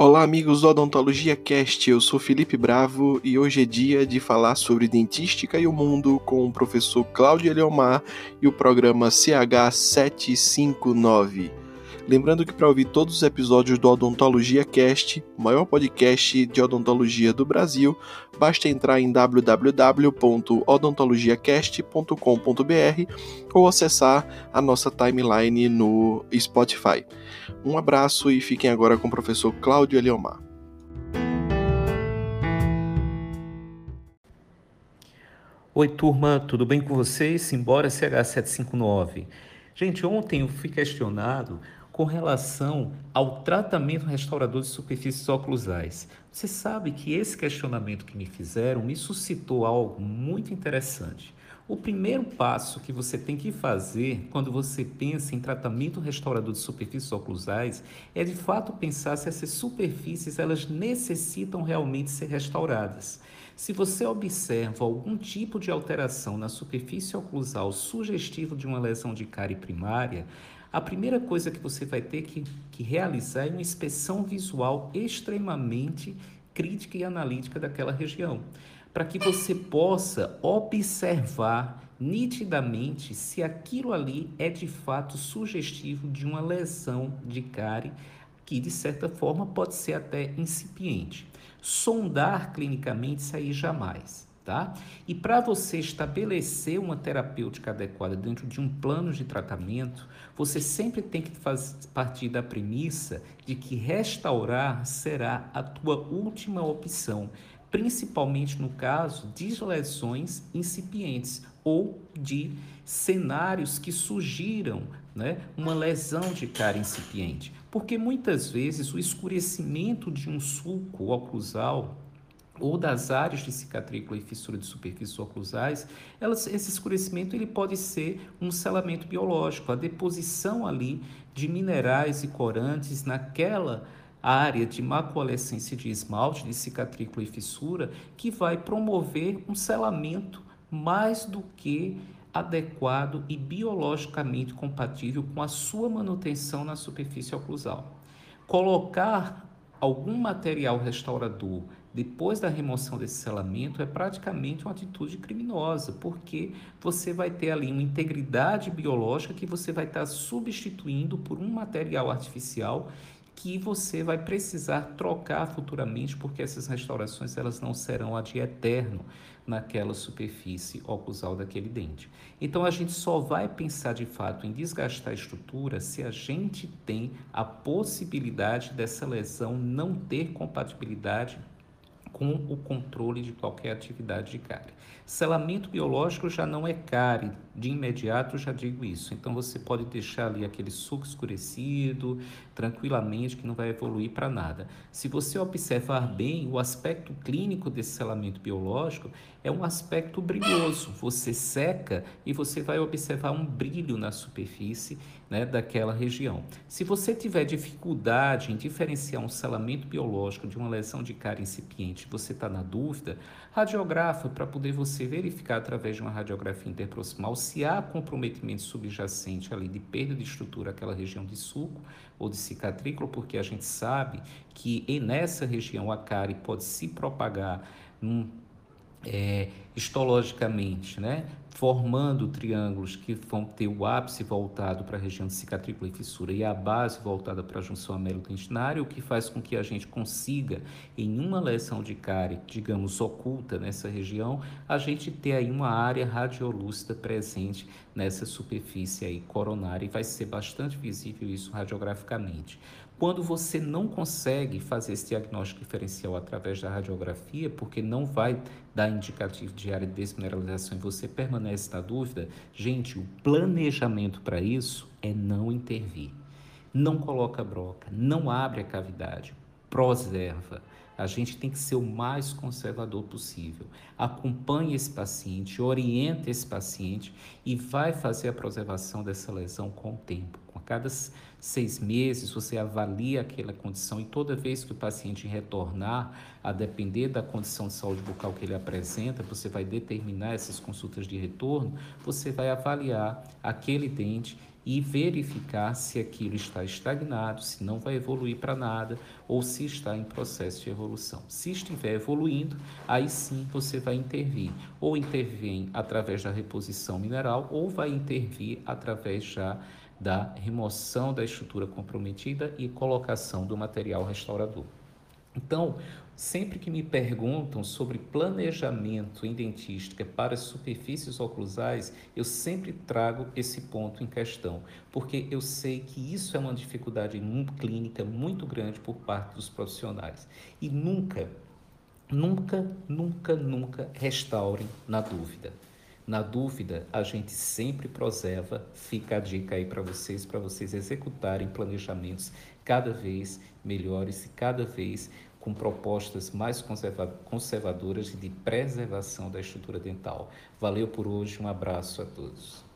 Olá, amigos do Odontologia Cast. Eu sou Felipe Bravo e hoje é dia de falar sobre dentística e o mundo com o professor Cláudio Eliomar e o programa CH759. Lembrando que para ouvir todos os episódios do Odontologia Cast, o maior podcast de odontologia do Brasil, basta entrar em www.odontologiacast.com.br ou acessar a nossa timeline no Spotify. Um abraço e fiquem agora com o professor Cláudio Eliomar. Oi, turma, tudo bem com vocês? Simbora CH759. Gente, ontem eu fui questionado com relação ao tratamento restaurador de superfícies oclusais. Você sabe que esse questionamento que me fizeram me suscitou algo muito interessante. O primeiro passo que você tem que fazer quando você pensa em tratamento restaurador de superfícies oclusais é de fato pensar se essas superfícies elas necessitam realmente ser restauradas. Se você observa algum tipo de alteração na superfície oclusal sugestivo de uma lesão de cárie primária, a primeira coisa que você vai ter que, que realizar é uma inspeção visual extremamente crítica e analítica daquela região, para que você possa observar nitidamente se aquilo ali é de fato sugestivo de uma lesão de cárie que de certa forma pode ser até incipiente. Sondar clinicamente isso aí jamais. Tá? E para você estabelecer uma terapêutica adequada dentro de um plano de tratamento, você sempre tem que fazer, partir da premissa de que restaurar será a tua última opção, principalmente no caso de lesões incipientes ou de cenários que surgiram né, uma lesão de cara incipiente. Porque muitas vezes o escurecimento de um sulco oclusal ou das áreas de cicatrícula e fissura de superfícies oclusais, elas, esse escurecimento ele pode ser um selamento biológico, a deposição ali de minerais e corantes naquela área de macualescência de esmalte, de cicatrícula e fissura, que vai promover um selamento mais do que adequado e biologicamente compatível com a sua manutenção na superfície oclusal. Colocar algum material restaurador depois da remoção desse selamento é praticamente uma atitude criminosa, porque você vai ter ali uma integridade biológica que você vai estar substituindo por um material artificial que você vai precisar trocar futuramente, porque essas restaurações elas não serão a de eterno naquela superfície oclusal daquele dente. Então a gente só vai pensar de fato em desgastar a estrutura se a gente tem a possibilidade dessa lesão não ter compatibilidade com o controle de qualquer atividade de cárie. Selamento biológico já não é cárie, de imediato já digo isso. Então você pode deixar ali aquele suco escurecido, tranquilamente, que não vai evoluir para nada. Se você observar bem, o aspecto clínico desse selamento biológico é um aspecto brilhoso. Você seca e você vai observar um brilho na superfície né, daquela região. Se você tiver dificuldade em diferenciar um selamento biológico de uma lesão de cárie incipiente, você está na dúvida, radiografa para poder você verificar através de uma radiografia interproximal se há comprometimento subjacente ali de perda de estrutura aquela região de sulco ou de cicatrícula, porque a gente sabe que nessa região a cárie pode se propagar num é, histologicamente, né? formando triângulos que vão ter o ápice voltado para a região de cicatrícula e fissura e a base voltada para a junção amelo-dentinária, o que faz com que a gente consiga, em uma lesão de cárie, digamos, oculta nessa região, a gente ter aí uma área radiolúcida presente nessa superfície aí coronária e vai ser bastante visível isso radiograficamente. Quando você não consegue fazer esse diagnóstico diferencial através da radiografia, porque não vai dar indicativo de área de desmineralização e você permanece na dúvida, gente, o planejamento para isso é não intervir. Não coloca broca, não abre a cavidade, preserva. A gente tem que ser o mais conservador possível. Acompanhe esse paciente, oriente esse paciente e vai fazer a preservação dessa lesão com o tempo. Cada seis meses você avalia aquela condição e toda vez que o paciente retornar, a depender da condição de saúde bucal que ele apresenta, você vai determinar essas consultas de retorno, você vai avaliar aquele dente e verificar se aquilo está estagnado, se não vai evoluir para nada ou se está em processo de evolução. Se estiver evoluindo, aí sim você vai intervir, ou intervém através da reposição mineral ou vai intervir através já da remoção da estrutura comprometida e colocação do material restaurador. Então, sempre que me perguntam sobre planejamento em dentística para superfícies oclusais, eu sempre trago esse ponto em questão, porque eu sei que isso é uma dificuldade clínica muito grande por parte dos profissionais. E nunca, nunca, nunca, nunca restaurem na dúvida. Na dúvida, a gente sempre preserva, fica a dica aí para vocês, para vocês executarem planejamentos cada vez melhores e cada vez com propostas mais conservadoras de preservação da estrutura dental. Valeu por hoje, um abraço a todos.